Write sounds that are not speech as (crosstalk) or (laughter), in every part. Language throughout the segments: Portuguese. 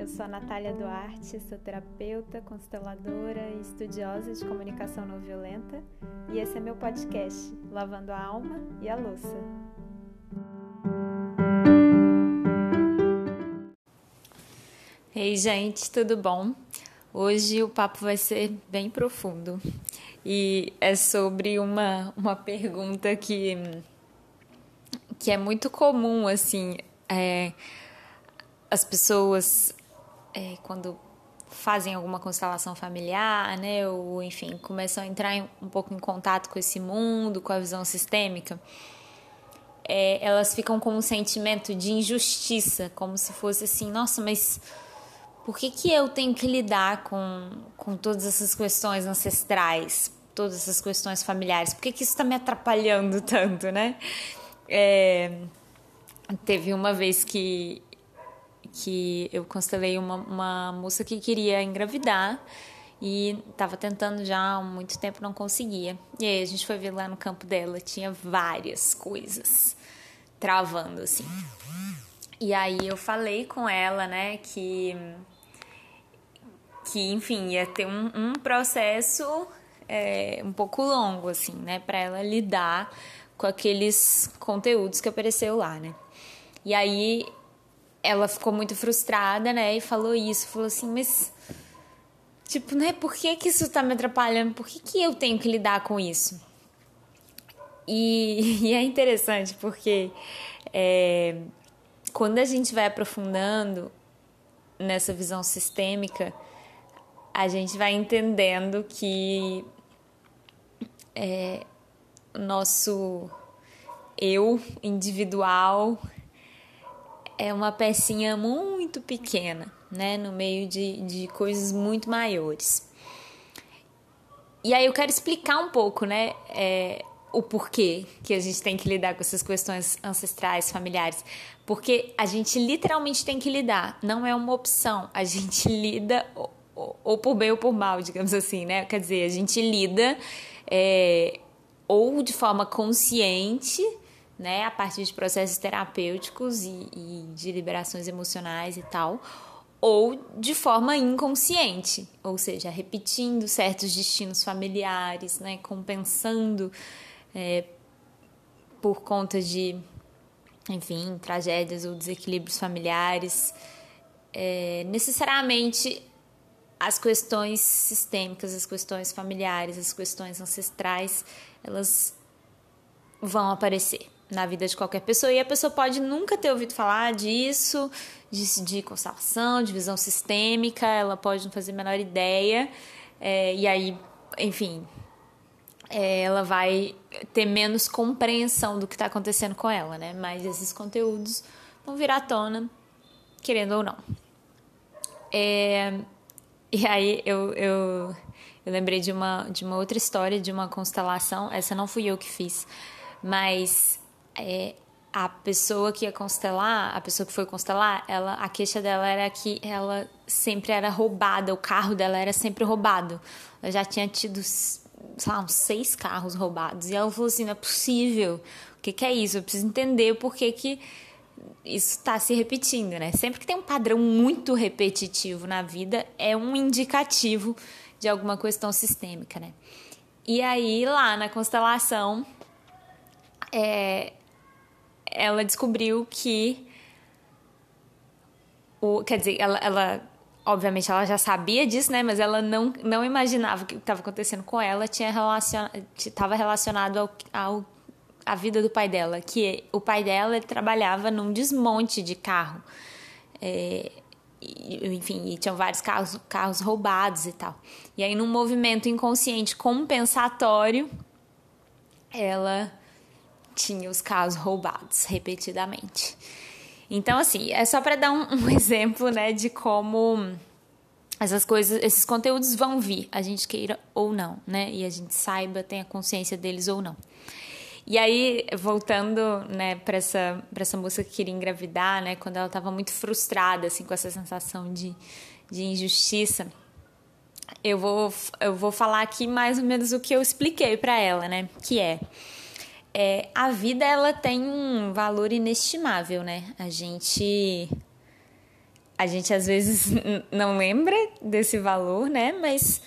Eu sou a Natália Duarte, sou terapeuta, consteladora e estudiosa de comunicação não violenta, e esse é meu podcast, Lavando a Alma e a Louça. Ei, gente, tudo bom? Hoje o papo vai ser bem profundo e é sobre uma, uma pergunta que, que é muito comum, assim, é, as pessoas é, quando fazem alguma constelação familiar, né, ou enfim, começam a entrar em, um pouco em contato com esse mundo, com a visão sistêmica, é, elas ficam com um sentimento de injustiça, como se fosse assim, nossa, mas por que, que eu tenho que lidar com, com todas essas questões ancestrais, todas essas questões familiares? Por que, que isso está me atrapalhando tanto, (laughs) né? É, teve uma vez que que eu constelei uma, uma moça que queria engravidar e estava tentando já há muito tempo não conseguia. E aí a gente foi ver lá no campo dela, tinha várias coisas travando assim. E aí eu falei com ela, né, que que enfim ia ter um, um processo é, um pouco longo assim, né, para ela lidar com aqueles conteúdos que apareceu lá, né. E aí ela ficou muito frustrada, né? E falou isso, falou assim, mas tipo, né? Por que que isso tá me atrapalhando? Por que que eu tenho que lidar com isso? E, (laughs) e é interessante porque é, quando a gente vai aprofundando nessa visão sistêmica, a gente vai entendendo que é, nosso eu individual é uma pecinha muito pequena, né, no meio de, de coisas muito maiores. E aí eu quero explicar um pouco, né, é, o porquê que a gente tem que lidar com essas questões ancestrais, familiares. Porque a gente literalmente tem que lidar, não é uma opção. A gente (laughs) lida ou, ou por bem ou por mal, digamos assim, né? Quer dizer, a gente lida é, ou de forma consciente né, a partir de processos terapêuticos e, e de liberações emocionais e tal, ou de forma inconsciente, ou seja, repetindo certos destinos familiares, né, compensando é, por conta de, enfim, tragédias ou desequilíbrios familiares. É, necessariamente as questões sistêmicas, as questões familiares, as questões ancestrais, elas vão aparecer na vida de qualquer pessoa. E a pessoa pode nunca ter ouvido falar disso, de, de constelação, de visão sistêmica, ela pode não fazer a menor ideia. É, e aí, enfim, é, ela vai ter menos compreensão do que está acontecendo com ela, né? Mas esses conteúdos vão vir à tona, querendo ou não. É, e aí eu, eu, eu lembrei de uma, de uma outra história, de uma constelação. Essa não fui eu que fiz, mas é, a pessoa que ia constelar, a pessoa que foi constelar, ela, a queixa dela era que ela sempre era roubada, o carro dela era sempre roubado. Ela já tinha tido, sei lá, uns seis carros roubados. E ela falou assim: não é possível. O que, que é isso? Eu preciso entender por que, que isso está se repetindo, né? Sempre que tem um padrão muito repetitivo na vida, é um indicativo de alguma questão sistêmica, né? E aí, lá na constelação, é, ela descobriu que o, quer dizer, ela, ela obviamente ela já sabia disso, né? Mas ela não, não imaginava o que estava acontecendo com ela tinha estava relacionado ao, ao a vida do pai dela, que o pai dela trabalhava num desmonte de carro, é, enfim, e tinham vários carros, carros roubados e tal. E aí, num movimento inconsciente compensatório, ela tinha os carros roubados repetidamente. Então, assim, é só para dar um, um, (laughs) exemplo, né, de como essas coisas, esses conteúdos vão vir, a gente queira ou não, né, e a gente saiba, tenha consciência deles ou não. E aí, voltando, né, para essa, pra essa moça que queria engravidar, né, quando ela estava muito frustrada, assim, com essa sensação de, de injustiça, eu vou, eu vou falar aqui mais ou menos o que eu expliquei para ela, né, que é é, a vida ela tem um valor inestimável, né? A gente a gente às vezes (laughs) não lembra desse valor, né? Mas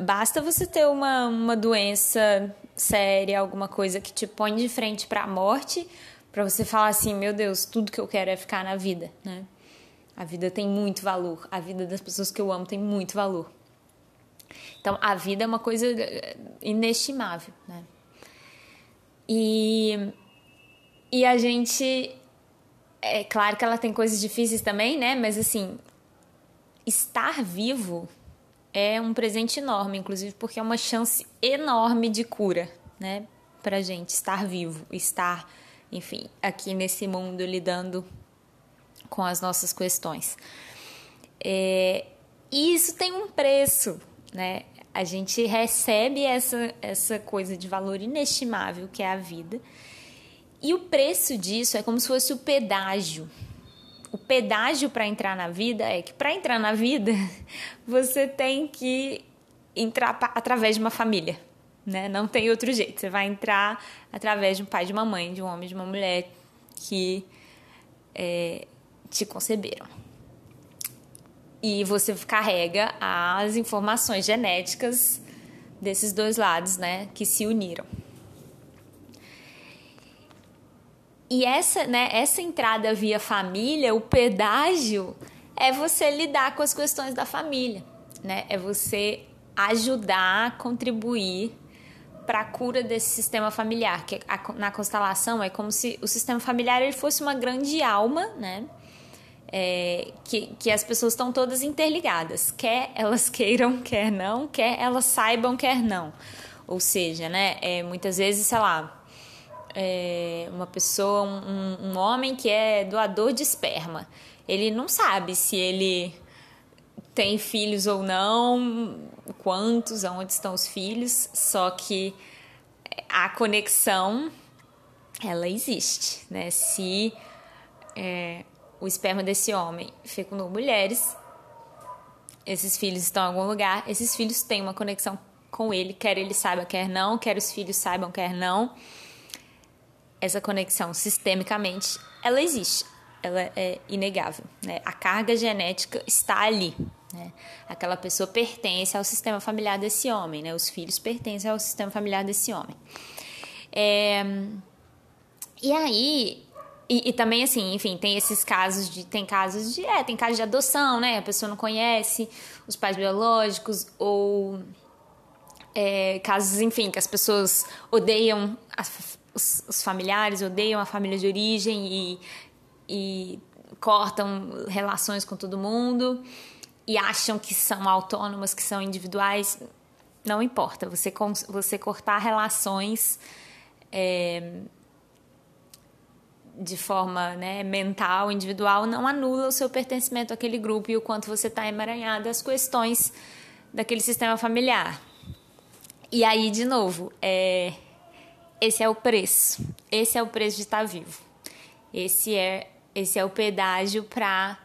basta você ter uma, uma doença séria, alguma coisa que te põe de frente para a morte, para você falar assim: meu Deus, tudo que eu quero é ficar na vida, né? A vida tem muito valor, a vida das pessoas que eu amo tem muito valor. Então, a vida é uma coisa eh, inestimável, né? E, e a gente. É claro que ela tem coisas difíceis também, né? Mas assim, estar vivo é um presente enorme, inclusive porque é uma chance enorme de cura, né? Pra gente estar vivo, estar, enfim, aqui nesse mundo lidando com as nossas questões. É, e isso tem um preço, né? A gente recebe essa, essa coisa de valor inestimável que é a vida. E o preço disso é como se fosse o pedágio o pedágio para entrar na vida é que para entrar na vida (laughs) você tem que entrar através de uma família, né? Não tem outro jeito. Você vai entrar através de um pai, de uma mãe, de um homem, de uma mulher que é, te conceberam. E você carrega as informações genéticas desses dois lados, né, que se uniram. E essa, né, essa entrada via família, o pedágio, é você lidar com as questões da família, né? É você ajudar, contribuir para a cura desse sistema familiar, que a, na constelação é como se o sistema familiar ele fosse uma grande alma, né? É, que, que as pessoas estão todas interligadas, quer elas queiram, (laughs) quer não, quer elas saibam, quer não. Ou seja, né, é, muitas vezes, sei lá, é, uma pessoa, um, um homem que é doador de esperma. Ele não sabe se ele tem filhos ou não, quantos, aonde estão os filhos, só que a conexão ela existe, né? Se é, o esperma desse homem fecundou mulheres, esses filhos estão em algum lugar, esses filhos têm uma conexão com ele, quer ele saiba, quer não, quer os filhos saibam, quer não essa conexão sistemicamente, ela existe, ela é inegável. Né? A carga genética está ali. Né? Aquela pessoa pertence ao sistema familiar desse homem, né? os filhos pertencem ao sistema familiar desse homem. É... E aí, e, e, também assim, enfim, tem esses casos de. Tem casos de. É, tem casos de adoção, né? A pessoa não conhece os pais biológicos, ou é, casos, enfim, que as pessoas odeiam a, os, os familiares odeiam a família de origem e, e cortam relações com todo mundo e acham que são autônomas, que são individuais. Não importa, você, você cortar relações é, de forma né, mental, individual, não anula o seu pertencimento àquele grupo e o quanto você está emaranhado às questões daquele sistema familiar. E aí, de novo, é, esse é o preço. Esse é o preço de estar vivo. Esse é, esse é o pedágio para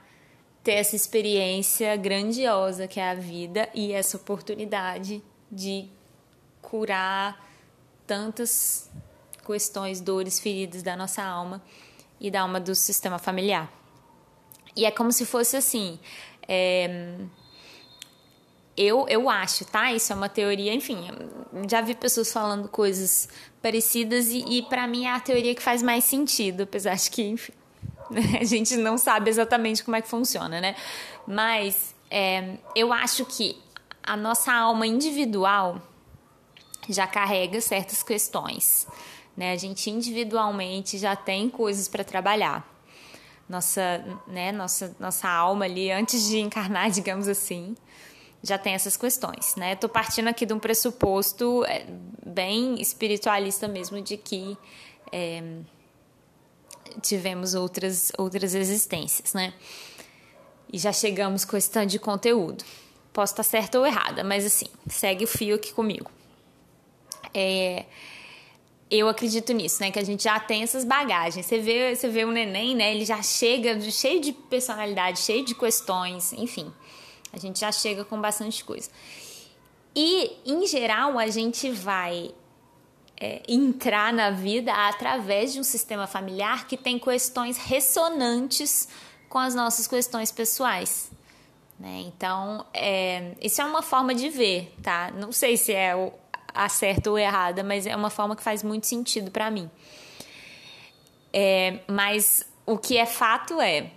ter essa experiência grandiosa que é a vida e essa oportunidade de curar tantas questões, dores, feridas da nossa alma e da alma do sistema familiar. E é como se fosse assim. É, eu, eu acho, tá? Isso é uma teoria, enfim, já vi pessoas falando coisas parecidas e, e para mim é a teoria que faz mais sentido, apesar de que, enfim, (laughs) a gente não sabe exatamente como é que funciona, né? Mas é, eu acho que a nossa alma individual já carrega certas questões, né? A gente individualmente já tem coisas para trabalhar. Nossa, né, nossa, nossa alma ali, antes de encarnar, (laughs) digamos assim, já tem essas questões, né? Estou partindo aqui de um pressuposto é, bem espiritualista mesmo de que é, tivemos outras outras existências, né? E já chegamos com esse tanto de conteúdo. Posso estar certa ou errada, mas assim, segue o fio aqui comigo. É, eu acredito nisso, né? Que a gente já tem essas bagagens. Você vê, você vê o neném, né? Ele já chega cheio de personalidade, cheio de questões, enfim. A gente já chega com bastante coisa. E, em geral, a gente vai é, entrar na vida através de um sistema familiar que tem questões ressonantes com as nossas questões pessoais. Né? Então, é, isso é uma forma de ver, tá? Não sei se é o, certa ou errada, mas é uma forma que faz muito sentido para mim. É, mas o que é fato é,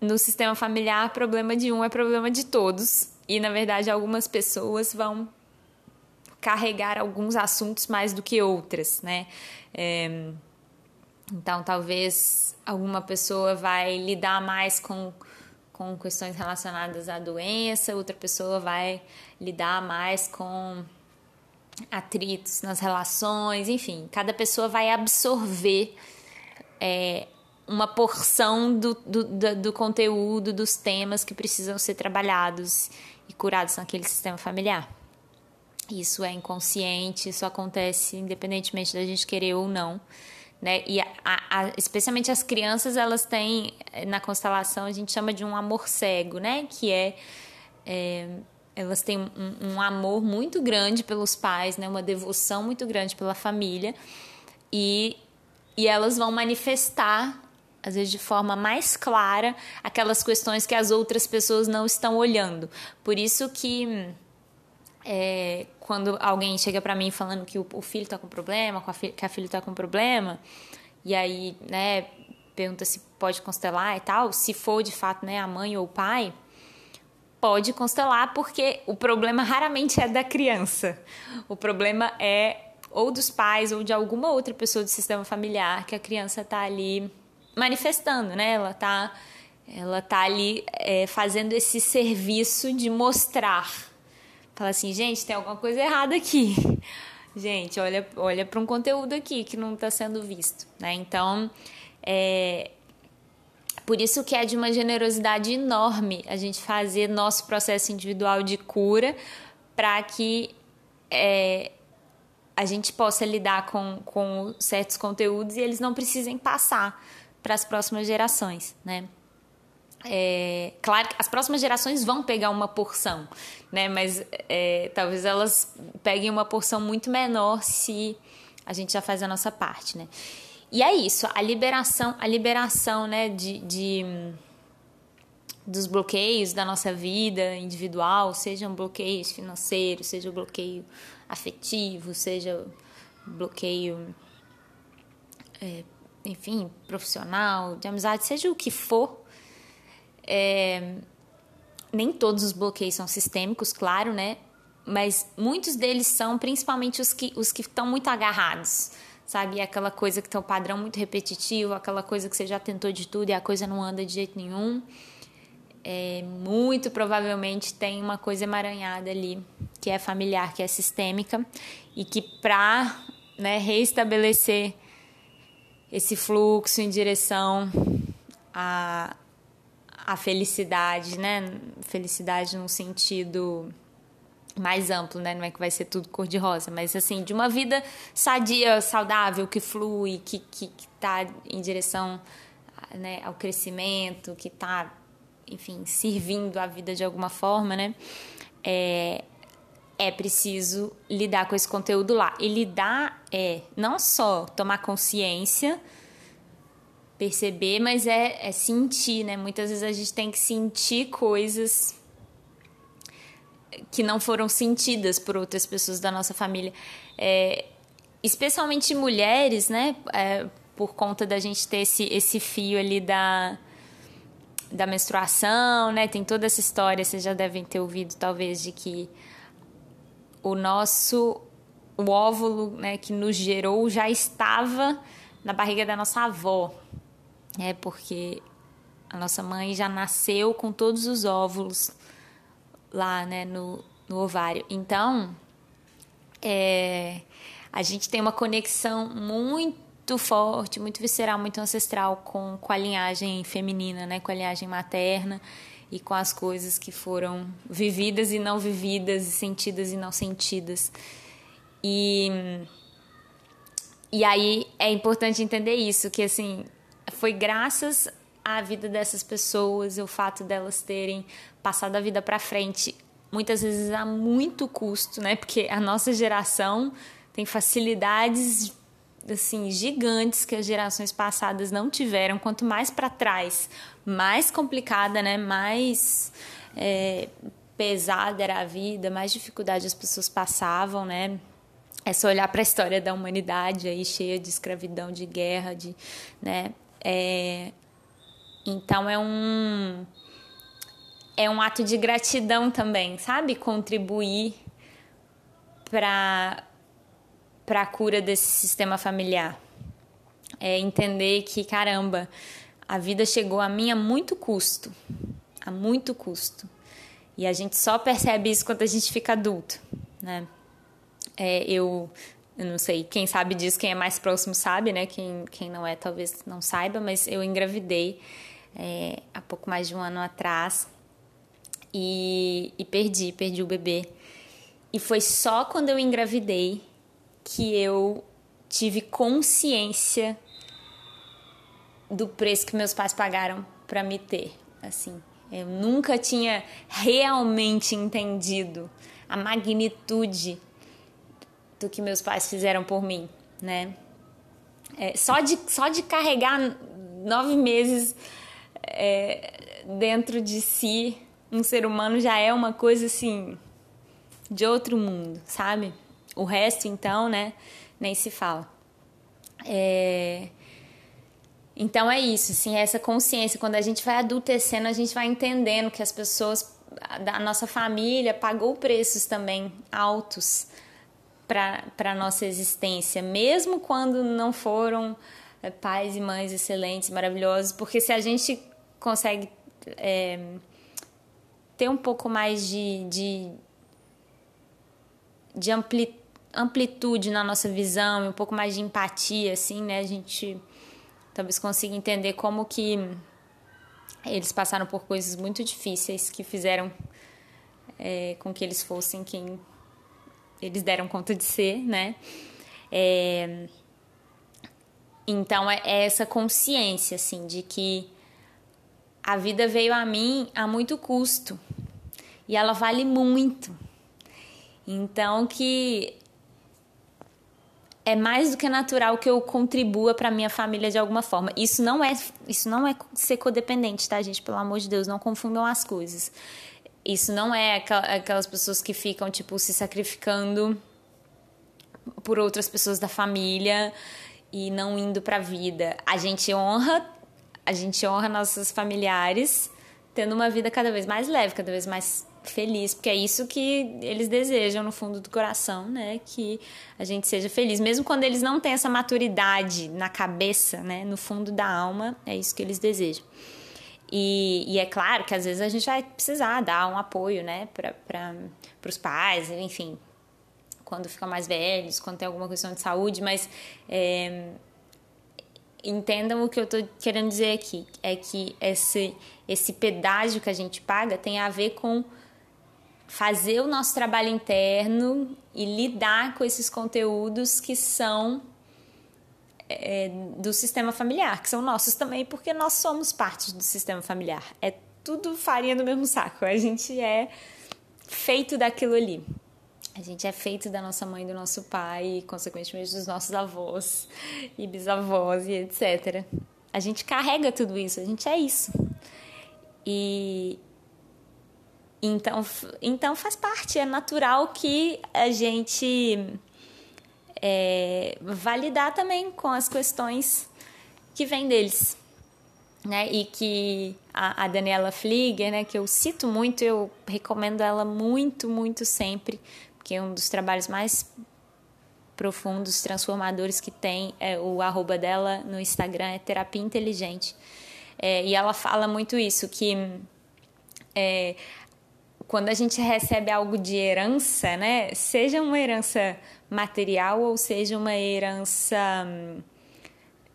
no sistema familiar, problema de um é problema de todos. E, na verdade, algumas pessoas vão carregar alguns assuntos mais do que outras, né? É, então, talvez alguma pessoa vai lidar mais com com questões relacionadas à doença, outra pessoa vai lidar mais com atritos nas relações, enfim, cada pessoa vai absorver é, uma porção do, do, do, conteúdo, dos temas que precisam ser trabalhados e curados naquele sistema familiar. Isso é inconsciente, isso acontece independentemente da gente querer ou não né? E a, a, especialmente as crianças, elas têm na constelação a gente chama de um amor cego, né? Que é, é elas têm um, um, amor muito grande pelos pais, né? Uma devoção muito grande pela família e e elas vão manifestar às vezes de forma mais clara aquelas questões que as outras pessoas não estão olhando. Por isso que é, quando alguém chega para mim falando que o, o filho está com problema, que a filha está com problema, e aí, né, pergunta se pode constelar e tal, se for de fato, né, a mãe ou o pai, pode constelar porque o problema (laughs) raramente é da criança. O problema é ou dos pais ou de alguma outra pessoa do sistema familiar que a criança está ali manifestando, né? Ela está ela tá ali é, fazendo esse serviço de mostrar Fala assim, gente, tem alguma coisa errada aqui. (laughs) Gente, olha, olha para um conteúdo aqui que não está sendo visto, né? Então, é, por isso que é de uma generosidade enorme a gente fazer nosso processo individual de cura para que é, a gente possa lidar com, com certos conteúdos e eles não precisem passar para as próximas gerações, né? É, claro que as próximas gerações vão pegar uma porção, né? Mas é, talvez elas peguem uma porção muito menor se a gente já faz a nossa parte, né? E é isso, a liberação, a liberação, né, de, de dos bloqueios da nossa vida individual, sejam bloqueios financeiros, seja bloqueio afetivo, seja bloqueio, é, enfim, profissional, de amizade, seja o que for, é, nem todos os bloqueios são sistêmicos, claro, né? Mas muitos deles são, principalmente os que os que estão muito agarrados, sabe? Aquela coisa que tem um padrão muito repetitivo, aquela coisa que você já tentou de tudo e a coisa não anda de jeito nenhum. É, muito provavelmente tem uma coisa emaranhada ali, que é familiar, que é sistêmica, e que para né, reestabelecer esse fluxo em direção a, a felicidade, né? Felicidade no sentido mais amplo, né? Não é que vai ser tudo cor de rosa, mas assim, de uma vida sadia, saudável, que flui, que que, que tá em direção né, ao crescimento, que tá, enfim, servindo a vida de alguma forma, né? É, é preciso lidar com esse conteúdo lá. E lidar é não só tomar consciência perceber, mas é, é sentir, né? Muitas vezes a gente tem que sentir coisas que não foram sentidas por outras pessoas da nossa família. É, especialmente mulheres, né? É, por conta da gente ter esse, esse fio ali da, da menstruação, né? Tem toda essa história, vocês já devem ter ouvido, talvez, de que o nosso o óvulo né, que nos gerou já estava na barriga da nossa avó é porque a nossa mãe já nasceu com todos os óvulos lá, né, no, no ovário. Então, é, a gente tem uma conexão muito forte, muito visceral, muito ancestral com, com a linhagem feminina, né, com a linhagem materna e com as coisas que foram vividas e não vividas, e sentidas e não sentidas. E, e aí é importante entender isso, que assim, foi graças à vida dessas pessoas, o fato delas terem passado a vida para frente, muitas vezes a muito custo, né? Porque a nossa geração tem facilidades assim gigantes que as gerações passadas não tiveram. Quanto mais para trás, mais complicada, né? Mais é, pesada era a vida, mais dificuldade as pessoas passavam, né? É só olhar para a história da humanidade aí cheia de escravidão, de guerra, de, né? É, então é um é um ato de gratidão também, sabe? Contribuir para para a cura desse sistema familiar. É entender que caramba, a vida chegou a mim a muito custo, a muito custo. E a gente só percebe isso quando a gente fica adulto, né? É, eu, eu não sei, quem sabe disso, quem é mais próximo sabe, né? Quem, quem não é, talvez não saiba, mas eu engravidei é, há pouco mais de um ano atrás e, e perdi, perdi o bebê. E foi só quando eu engravidei que eu tive consciência do preço que meus pais pagaram para me ter, assim. Eu nunca tinha realmente entendido a magnitude do que meus pais fizeram por mim, né? É, só, de, só de carregar nove meses é, dentro de si um ser humano já é uma coisa assim de outro mundo, sabe? O resto, então, né? Nem se fala. É... Então é isso, assim, é essa consciência. Quando a gente vai adultecendo, a gente vai entendendo que as pessoas da nossa família pagou preços também altos para a nossa existência, mesmo quando não foram é, pais e mães excelentes, maravilhosos, porque se a gente consegue é, ter um pouco mais de, de, de ampli, amplitude na nossa visão um pouco mais de empatia, assim, né? A gente talvez consiga entender como que eles passaram por coisas muito difíceis que fizeram é, com que eles fossem quem eles deram conta de ser, né? É, então é, é essa consciência assim de que a vida veio a mim a muito custo e ela vale muito. Então que é mais do que natural que eu contribua para minha família de alguma forma. Isso não é isso não é ser codependente, tá, gente? Pelo amor de Deus, não confundam as coisas. Isso não é aquelas pessoas que ficam, tipo, se sacrificando por outras pessoas da família e não indo para a vida. A gente honra, a gente honra nossos familiares tendo uma vida cada vez mais leve, cada vez mais feliz, porque é isso que eles desejam no fundo do coração, né? Que a gente seja feliz, mesmo quando eles não têm essa maturidade na cabeça, né? No fundo da alma, é isso que eles desejam. E, e, é claro que às vezes a gente vai precisar dar um apoio, né, para os pais, enfim, quando ficam mais velhos, quando tem alguma questão de saúde, mas é, entendam o que eu estou querendo dizer aqui: é que esse, esse pedágio que a gente paga tem a ver com fazer o nosso trabalho interno e lidar com esses conteúdos que são é, do sistema familiar, que são nossos também, porque nós somos parte do sistema familiar. É tudo farinha do mesmo saco. A gente é feito daquilo ali. A gente é feito da nossa mãe, do nosso pai, e consequentemente dos nossos avós e bisavós e etc. A gente carrega tudo isso, a gente é isso. E então, então faz parte, é natural que a gente é, validar também com as questões que vêm deles. Né? E que a, a Daniela Flieger, né, que eu cito muito, eu recomendo ela muito, muito sempre, porque é um dos trabalhos mais profundos, transformadores que tem. É, o arroba dela no Instagram é Terapia Inteligente. É, e ela fala muito isso, que é, quando a gente recebe algo de herança, né, seja uma herança material ou seja uma herança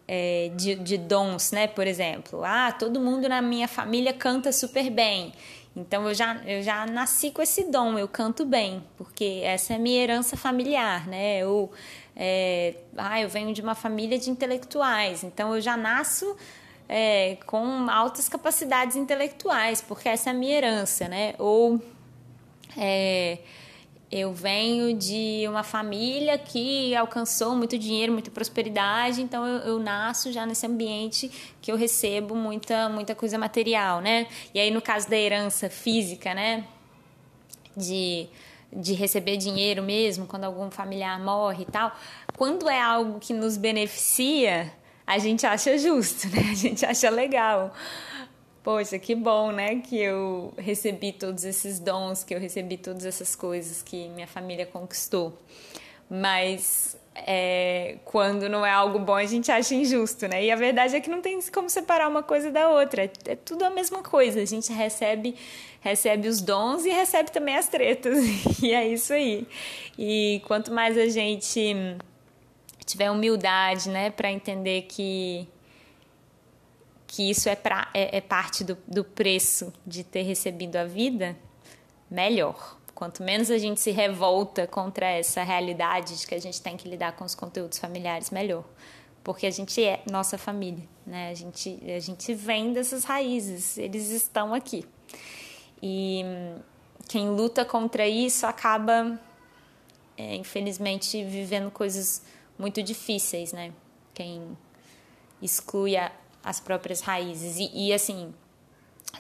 é, de, de dons, né, por exemplo, ah, todo mundo na minha família canta super bem, então eu já, eu já nasci com esse dom, eu canto bem, porque essa é a minha herança familiar, né, eu, é, ah, eu venho de uma família de intelectuais, então eu já nasço é, com altas capacidades intelectuais, porque essa é a minha herança, né? Ou é, eu venho de uma família que alcançou muito dinheiro, muita prosperidade, então eu, eu, nasço já nesse ambiente que eu recebo muita, muita coisa material, né? E aí, no caso da herança física, né? De, de receber dinheiro mesmo, quando algum familiar morre e tal, quando é algo que nos beneficia, a gente acha justo, né? A gente acha legal poxa, que bom, né, que eu recebi todos esses dons, que eu recebi todas essas coisas que minha família conquistou. Mas é, quando não é algo bom, a gente acha injusto, né? E a verdade é que não tem como separar uma coisa da outra. É, tudo a mesma coisa. A gente recebe recebe os dons e recebe também as tretas. (laughs) E é isso aí. E quanto mais a gente tiver humildade, né, para entender que que isso é, pra, é, é parte do, do preço de ter recebido a vida, melhor. Quanto menos a gente se revolta contra essa realidade de que a gente tem que lidar com os conteúdos familiares, melhor. Porque a gente é nossa família, né? A gente, a gente vem dessas raízes, eles estão aqui. E quem luta contra isso acaba, é, infelizmente, vivendo coisas muito difíceis, né? Quem exclui a, as próprias raízes. E, e assim,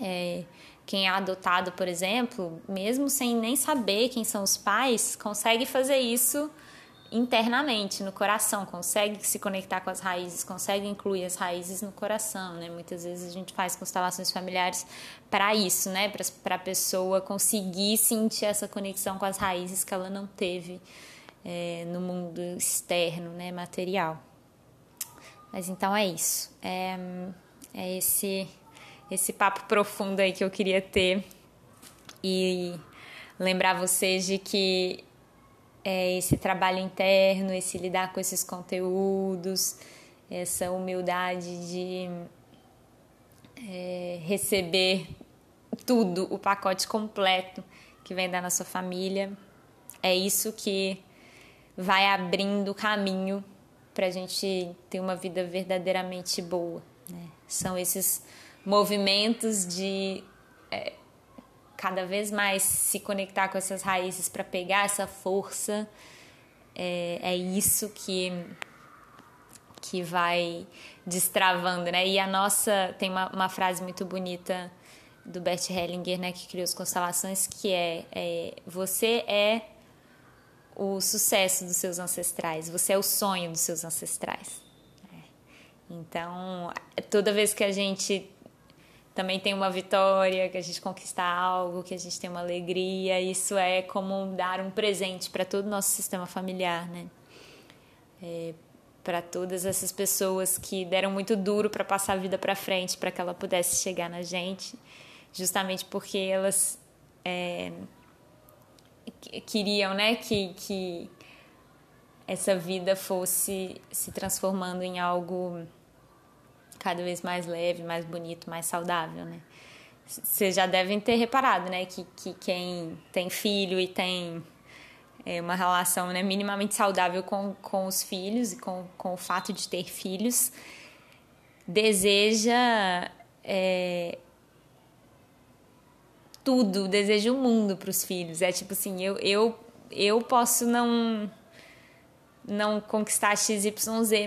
é, quem é adotado, por exemplo, mesmo sem nem saber quem são os pais, consegue fazer isso internamente, no coração, consegue se conectar com as raízes, consegue incluir as raízes no coração, né? Muitas vezes a gente faz constelações familiares para isso, né? Para a pessoa conseguir sentir essa conexão com as raízes que ela não teve é, no mundo externo, né? Material. Mas então é isso. É, é esse, esse papo profundo aí que eu queria ter e lembrar vocês de que é esse trabalho interno, esse lidar com esses conteúdos, essa humildade de é, receber tudo, o pacote completo que vem da nossa família, é isso que vai abrindo caminho para a gente ter uma vida verdadeiramente boa. Né? São esses movimentos de é, cada vez mais se conectar com essas raízes para pegar essa força. É, é isso que que vai destravando, né? E a nossa tem uma, uma frase muito bonita do Bert Hellinger, né, que criou as constelações, que é, é você é o sucesso dos seus ancestrais, você é o sonho dos seus ancestrais. É. Então, toda vez que a gente também tem uma vitória, que a gente conquista algo, que a gente tem uma alegria, isso é como dar um presente para todo o nosso sistema familiar, né? É, para todas essas pessoas que deram muito duro para passar a vida para frente, para que ela pudesse chegar na gente, justamente porque elas é, queriam, né, que, que essa vida fosse se transformando em algo cada vez mais leve, mais bonito, mais saudável, né? Vocês já devem ter reparado, né, que, que quem tem filho e tem é, uma relação né, minimamente saudável com, com os filhos e com, com o fato de ter filhos, deseja é, tudo, desejo o mundo para os filhos. É tipo assim, eu, eu, eu posso não não conquistar XYZ,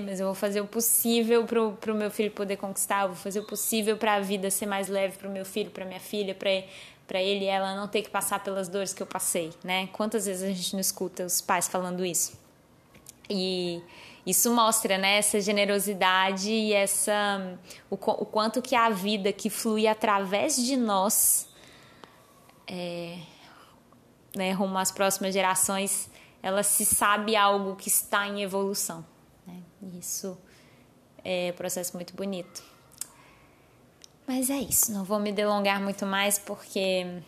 mas eu vou fazer o possível para o meu filho poder conquistar, eu vou fazer o possível para a vida ser mais leve para o meu filho, para minha filha, para ele e ela não ter que passar pelas dores que eu passei, né? Quantas vezes a gente não escuta os pais falando isso? E isso mostra, né, essa generosidade e essa o, o quanto que a vida que flui através de nós é, né, rumo às próximas gerações, ela se sabe algo que está em evolução. Né? Isso é um processo muito bonito. Mas é isso, não vou me delongar muito mais porque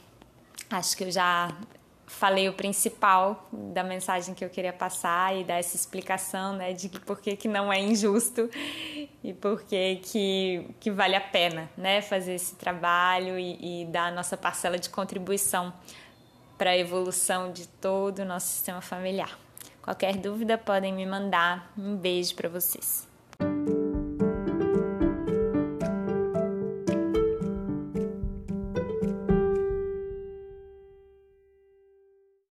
acho que eu já falei o principal da mensagem que eu queria passar e dar essa explicação, né, de por que, que não é injusto e por que, que, vale a pena, né, fazer esse trabalho e, e dar a nossa parcela de contribuição para a evolução de todo o nosso sistema familiar. Qualquer dúvida podem me mandar. Um beijo para vocês.